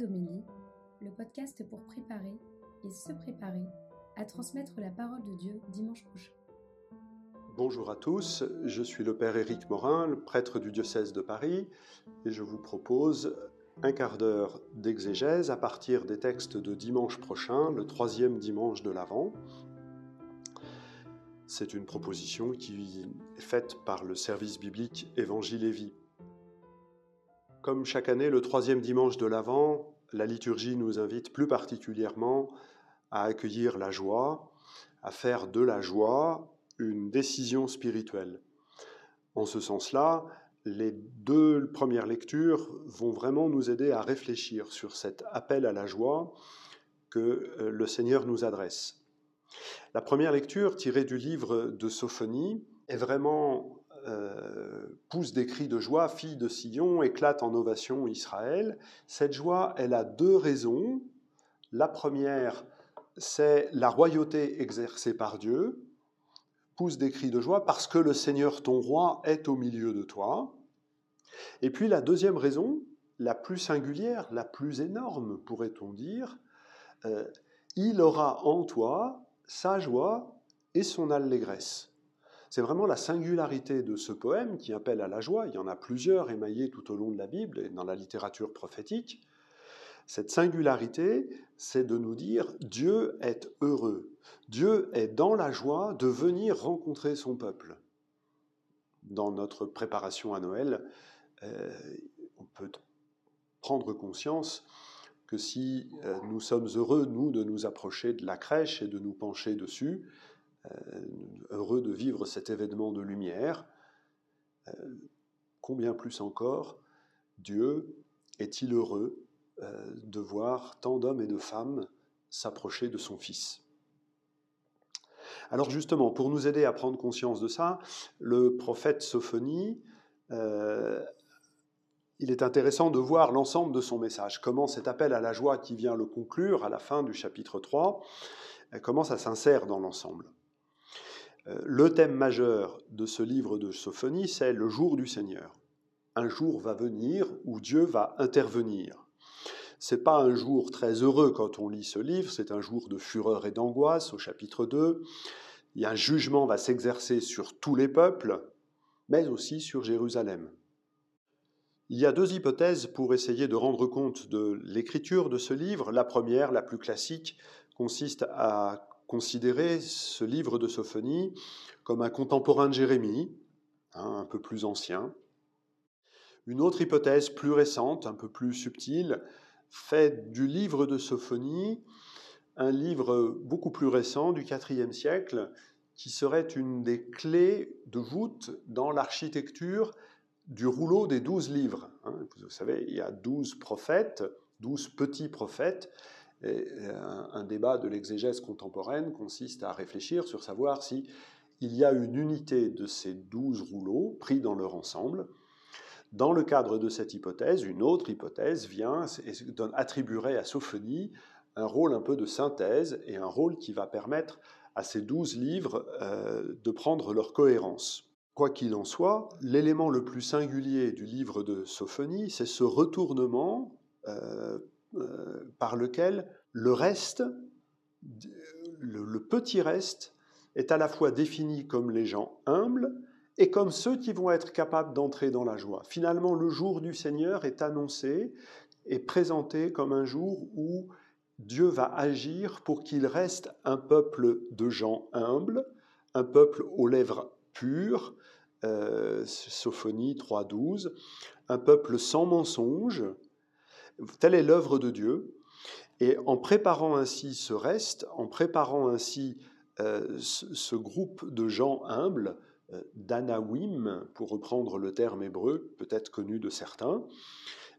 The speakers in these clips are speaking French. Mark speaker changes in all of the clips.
Speaker 1: Le podcast pour préparer et se préparer à transmettre la parole de Dieu dimanche prochain.
Speaker 2: Bonjour à tous, je suis le Père Éric Morin, le prêtre du diocèse de Paris, et je vous propose un quart d'heure d'exégèse à partir des textes de dimanche prochain, le troisième dimanche de l'Avent. C'est une proposition qui est faite par le service biblique Évangile et Vie. Comme chaque année, le troisième dimanche de l'Avent, la liturgie nous invite plus particulièrement à accueillir la joie, à faire de la joie une décision spirituelle. En ce sens-là, les deux premières lectures vont vraiment nous aider à réfléchir sur cet appel à la joie que euh, le Seigneur nous adresse. La première lecture, tirée du livre de Sophonie, est vraiment pousse des cris de joie, fille de Sion, éclate en ovation Israël. Cette joie, elle a deux raisons. La première, c'est la royauté exercée par Dieu, pousse des cris de joie parce que le Seigneur ton roi est au milieu de toi. Et puis la deuxième raison, la plus singulière, la plus énorme, pourrait-on dire, euh, il aura en toi sa joie et son allégresse. C'est vraiment la singularité de ce poème qui appelle à la joie. Il y en a plusieurs émaillés tout au long de la Bible et dans la littérature prophétique. Cette singularité, c'est de nous dire Dieu est heureux. Dieu est dans la joie de venir rencontrer son peuple. Dans notre préparation à Noël, euh, on peut prendre conscience que si euh, nous sommes heureux, nous, de nous approcher de la crèche et de nous pencher dessus, heureux de vivre cet événement de lumière, euh, combien plus encore Dieu est-il heureux euh, de voir tant d'hommes et de femmes s'approcher de son Fils? Alors justement, pour nous aider à prendre conscience de ça, le prophète Sophonie, il est intéressant de voir l'ensemble de son message, comment cet appel à la joie qui vient le conclure à la fin du chapitre 3, comment ça s'insère dans l'ensemble. Euh, le thème majeur de ce livre de Sophonie, c'est le jour du Seigneur. Un jour va venir où Dieu va intervenir. C'est pas un jour très heureux quand on lit ce livre, c'est un jour de fureur et d'angoisse au chapitre 2. Il y a un jugement va s'exercer sur tous les peuples, mais aussi sur Jérusalem. Il y a deux hypothèses pour essayer de rendre compte de l'écriture de ce livre. La première, la plus classique, consiste à considérer ce livre de Sophonie comme un contemporain de Jérémie, hein, un peu plus ancien. Une autre hypothèse plus récente, un peu plus subtile, fait du livre de Sophonie un livre beaucoup plus récent du IVe siècle qui serait une des clés de voûte dans l'architecture du rouleau des douze livres. Hein. Vous savez, il y a douze prophètes, douze petits prophètes, euh, un, débat de l'exégèse contemporaine consiste à réfléchir sur savoir si il y a une unité de ces douze rouleaux pris dans leur ensemble. Dans le cadre de cette hypothèse, une autre hypothèse vient et attribuerait à Sophonie un rôle un peu de synthèse et un rôle qui va permettre à ces douze livres euh, de prendre leur cohérence. Quoi qu'il en soit, l'élément le plus singulier du livre de Sophonie, c'est ce retournement euh, euh, par lequel le reste, le, petit reste, est à la fois défini comme les gens humbles et comme ceux qui vont être capables d'entrer dans la joie. Finalement, le jour du Seigneur est annoncé et présenté comme un jour où Dieu va agir pour qu'il reste un peuple de gens humbles, un peuple aux lèvres pures, euh, Sophonie 3.12, un peuple sans mensonge, Telle est l'œuvre de Dieu. Et en préparant ainsi ce reste, en préparant ainsi euh, ce, groupe de gens humbles, euh, d'anawim, pour reprendre le terme hébreu, peut-être connu de certains,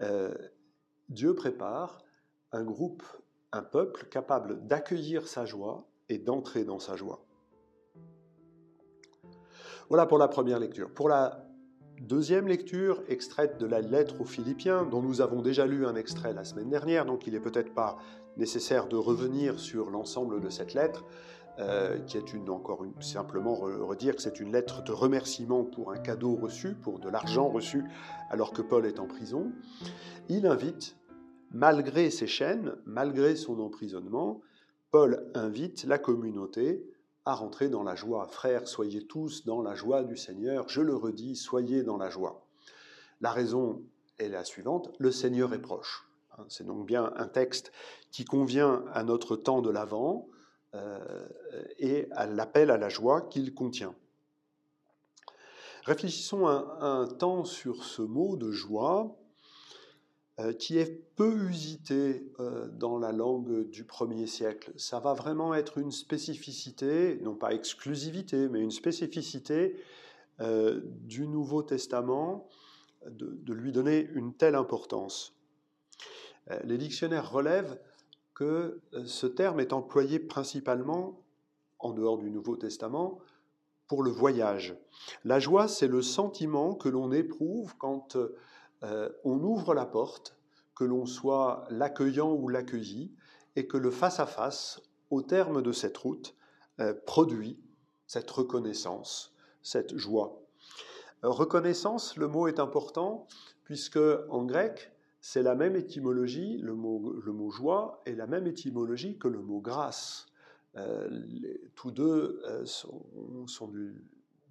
Speaker 2: euh, Dieu prépare un groupe, un peuple capable d'accueillir sa joie et d'entrer dans sa joie. Voilà pour la première lecture. Pour la Deuxième lecture, extraite de la lettre aux Philippiens, dont nous avons déjà lu un extrait la semaine dernière, donc il n'est peut-être pas nécessaire de revenir sur l'ensemble de cette lettre, euh, qui est une, encore une, simplement redire que c'est une lettre de remerciement pour un cadeau reçu, pour de l'argent reçu, alors que Paul est en prison. Il invite malgré ses chaînes, malgré son emprisonnement, Paul invite la communauté à rentrer dans la joie. Frères, soyez tous dans la joie du Seigneur. Je le redis, soyez dans la joie. La raison est la suivante, le Seigneur est proche. Hein, c'est donc bien un texte qui convient à notre temps de l'Avent euh, et à l'appel à la joie qu'il contient. Réfléchissons un, temps sur ce mot de joie qui est peu usité euh, dans la langue du premier siècle. Ça va vraiment être une spécificité, non pas exclusivité, mais une spécificité du Nouveau Testament de, lui donner une telle importance. Euh, les dictionnaires relèvent que euh, ce terme est employé principalement, en dehors du Nouveau Testament, pour le voyage. La joie, c'est le sentiment que l'on éprouve quand euh, on ouvre la porte, que l'on soit l'accueillant ou l'accueilli, et que le face-à-face, au terme de cette route, produit cette reconnaissance, cette joie. Reconnaissance, le mot est important, puisque en grec, c'est la même étymologie, le mot, le mot, joie est la même étymologie que le mot grâce. Euh, tous deux euh, sont,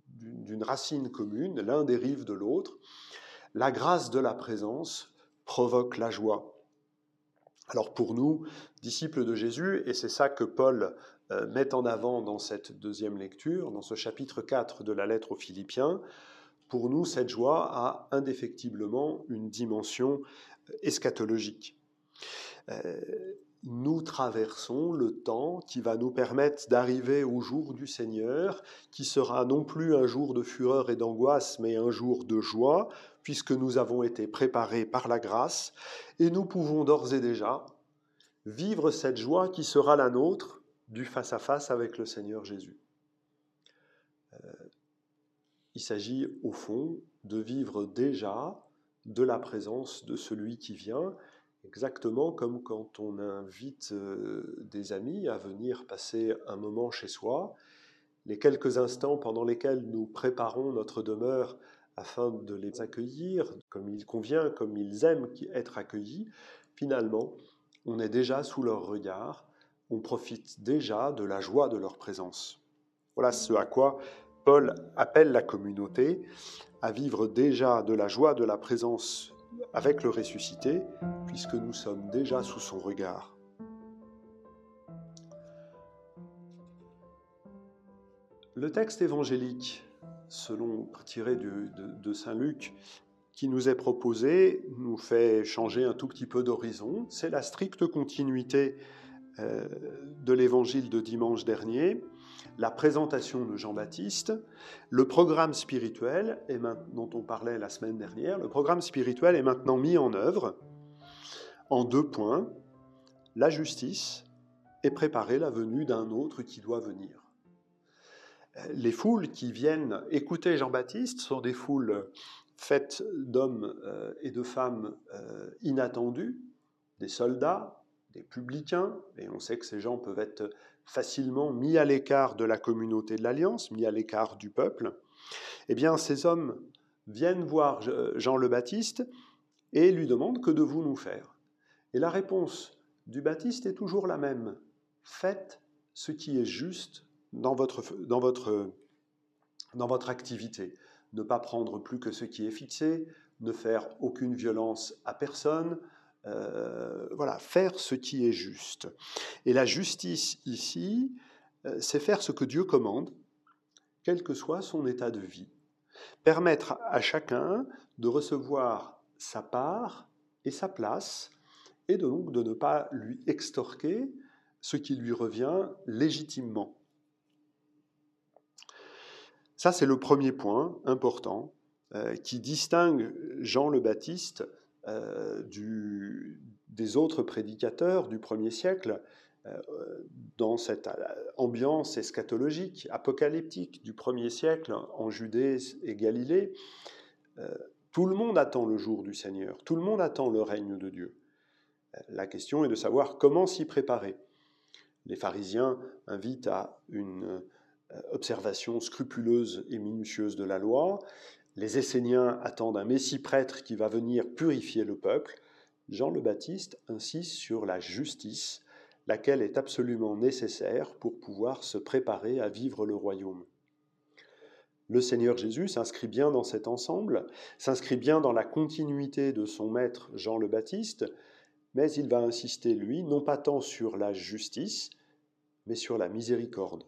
Speaker 2: d'une racine commune, l'un dérive de l'autre. La grâce de la présence provoque la joie. Alors pour nous, disciples de Jésus, et c'est ça que Paul euh, met en avant dans cette deuxième lecture, dans ce chapitre 4 de la lettre aux Philippiens, pour nous, cette joie a indéfectiblement une dimension euh, eschatologique. Euh, nous traversons le temps qui va nous permettre d'arriver au jour du Seigneur, qui sera non plus un jour de fureur et d'angoisse, mais un jour de joie, puisque nous avons été préparés par la grâce, et nous pouvons d'ores et déjà vivre cette joie qui sera la nôtre du face-à-face avec le Seigneur Jésus. Euh, il s'agit au fond de vivre déjà de la présence de celui qui vient, exactement comme quand on invite euh, des amis à venir passer un moment chez soi. Les quelques instants pendant lesquels nous préparons notre demeure afin de les accueillir comme il convient, comme ils aiment être accueillis, finalement, on est déjà sous leur regard, on profite déjà de la joie de leur présence. Voilà ce à quoi Paul appelle la communauté à vivre déjà de la joie de la présence avec le ressuscité, puisque nous sommes déjà sous son regard. Le texte évangélique, selon tiré de, Saint Luc, qui nous est proposé, nous fait changer un tout petit peu d'horizon. C'est la stricte continuité euh, de l'évangile de dimanche dernier la présentation de Jean-Baptiste, le programme spirituel, dont on parlait la semaine dernière, le programme spirituel est maintenant mis en œuvre en deux points, la justice et préparer la venue d'un autre qui doit venir. Les foules qui viennent écouter Jean-Baptiste sont des foules faites d'hommes euh, et de femmes euh, inattendus, des soldats, des publicains, et on sait que ces gens peuvent être facilement mis à l'écart de la communauté de l'Alliance, mis à l'écart du peuple, eh bien ces hommes viennent voir Jean le Baptiste et lui demandent que devons-nous faire? Et la réponse du Baptiste est toujours la même. Faites ce qui est juste dans votre, dans votre, dans votre activité. Ne pas prendre plus que ce qui est fixé, ne faire aucune violence à personne, euh, voilà, faire ce qui est juste. Et la justice ici, euh, c'est faire ce que Dieu commande, quel que soit son état de vie. Permettre à chacun de recevoir sa part et sa place, et donc de ne pas lui extorquer ce qui lui revient légitimement. Ça, c'est le premier point important euh, qui distingue Jean le Baptiste euh, des autres prédicateurs du premier siècle euh, dans cette ambiance eschatologique, apocalyptique du premier siècle en Judée et Galilée. tout le monde attend le jour du Seigneur, tout le monde attend le règne de Dieu. La question est de savoir comment s'y préparer. Les pharisiens invitent à une observation scrupuleuse et minutieuse de la loi, les Esséniens attendent un Messie prêtre qui va venir purifier le peuple. Jean le Baptiste insiste sur la justice, laquelle est absolument nécessaire pour pouvoir se préparer à vivre le royaume. Le Seigneur Jésus s'inscrit bien dans cet ensemble, s'inscrit bien dans la continuité de son maître Jean le Baptiste, mais il va insister, lui, non pas tant sur la justice, mais sur la miséricorde.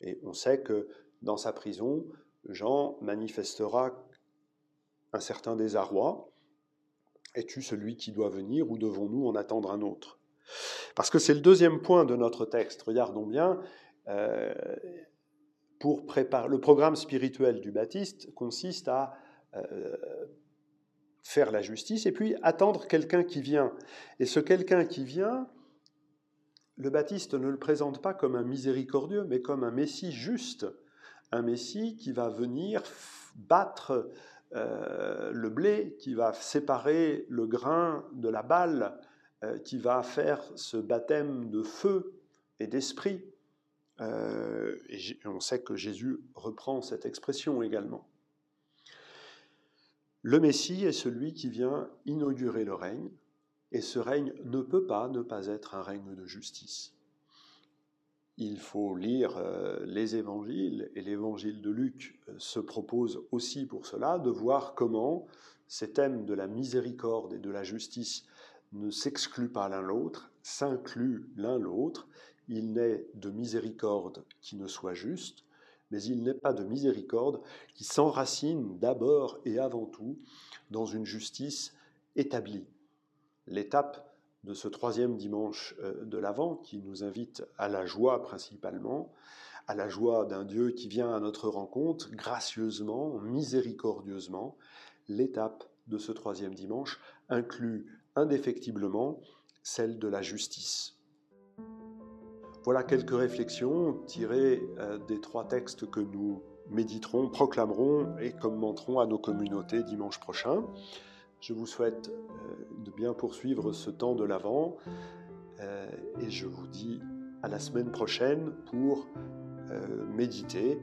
Speaker 2: Et on sait que dans sa prison, Jean manifestera un certain désarroi. Es-tu celui qui doit venir ou devons-nous en attendre un autre? Parce que c'est le deuxième point de notre texte. Regardons bien. Euh, pour préparer, le programme spirituel du Baptiste consiste à euh, faire la justice et puis attendre quelqu'un qui vient. Et ce quelqu'un qui vient, le Baptiste ne le présente pas comme un miséricordieux, mais comme un Messie juste, un Messie qui va venir battre euh, le blé, qui va séparer le grain de la balle, euh, qui va faire ce baptême de feu et d'esprit. Euh, et on sait que Jésus reprend cette expression également. Le Messie est celui qui vient inaugurer le règne, et ce règne ne peut pas ne pas être un règne de justice. Il faut lire euh, les évangiles, et l'évangile de Luc euh, se propose aussi pour cela, de voir comment ces thèmes de la miséricorde et de la justice ne s'excluent pas l'un l'autre, s'incluent l'un l'autre. Il n'est de miséricorde qui ne soit juste, mais il n'est pas de miséricorde qui s'enracine d'abord et avant tout dans une justice établie, l'étape de ce troisième dimanche euh, de l'Avent qui nous invite à la joie principalement, à la joie d'un Dieu qui vient à notre rencontre gracieusement, miséricordieusement. L'étape de ce troisième dimanche inclut indéfectiblement celle de la justice. Voilà quelques réflexions tirées euh, des trois textes que nous méditerons, proclamerons et commenterons à nos communautés dimanche prochain. Je vous souhaite euh, de bien poursuivre ce temps de l'Avent euh, et je vous dis à la semaine prochaine pour euh, méditer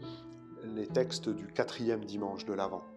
Speaker 2: les textes du quatrième dimanche de l'Avent.